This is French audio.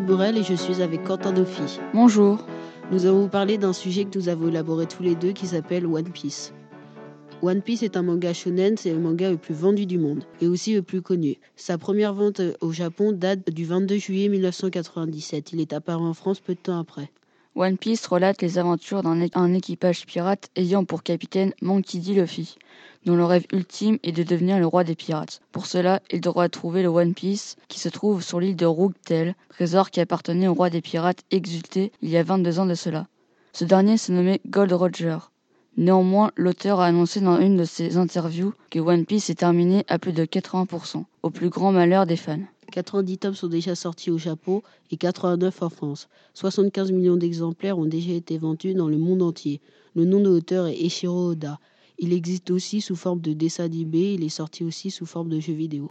Morel et je suis avec Quentin Dauphine. Bonjour. Nous allons vous parler d'un sujet que nous avons élaboré tous les deux qui s'appelle One Piece. One Piece est un manga shonen, c'est le manga le plus vendu du monde et aussi le plus connu. Sa première vente au Japon date du 22 juillet 1997. Il est apparu en France peu de temps après. One Piece relate les aventures d'un équipage pirate ayant pour capitaine Monkey D. Luffy, dont le rêve ultime est de devenir le roi des pirates. Pour cela, il devra trouver le One Piece qui se trouve sur l'île de Rooktel, trésor qui appartenait au roi des pirates exulté il y a 22 ans de cela. Ce dernier se nommait Gold Roger. Néanmoins, l'auteur a annoncé dans une de ses interviews que One Piece est terminé à plus de 80%, au plus grand malheur des fans. 90 tomes sont déjà sortis au Japon et 89 en France. 75 millions d'exemplaires ont déjà été vendus dans le monde entier. Le nom de l'auteur est Eshiro Oda. Il existe aussi sous forme de dessin animé, il est sorti aussi sous forme de jeu vidéo.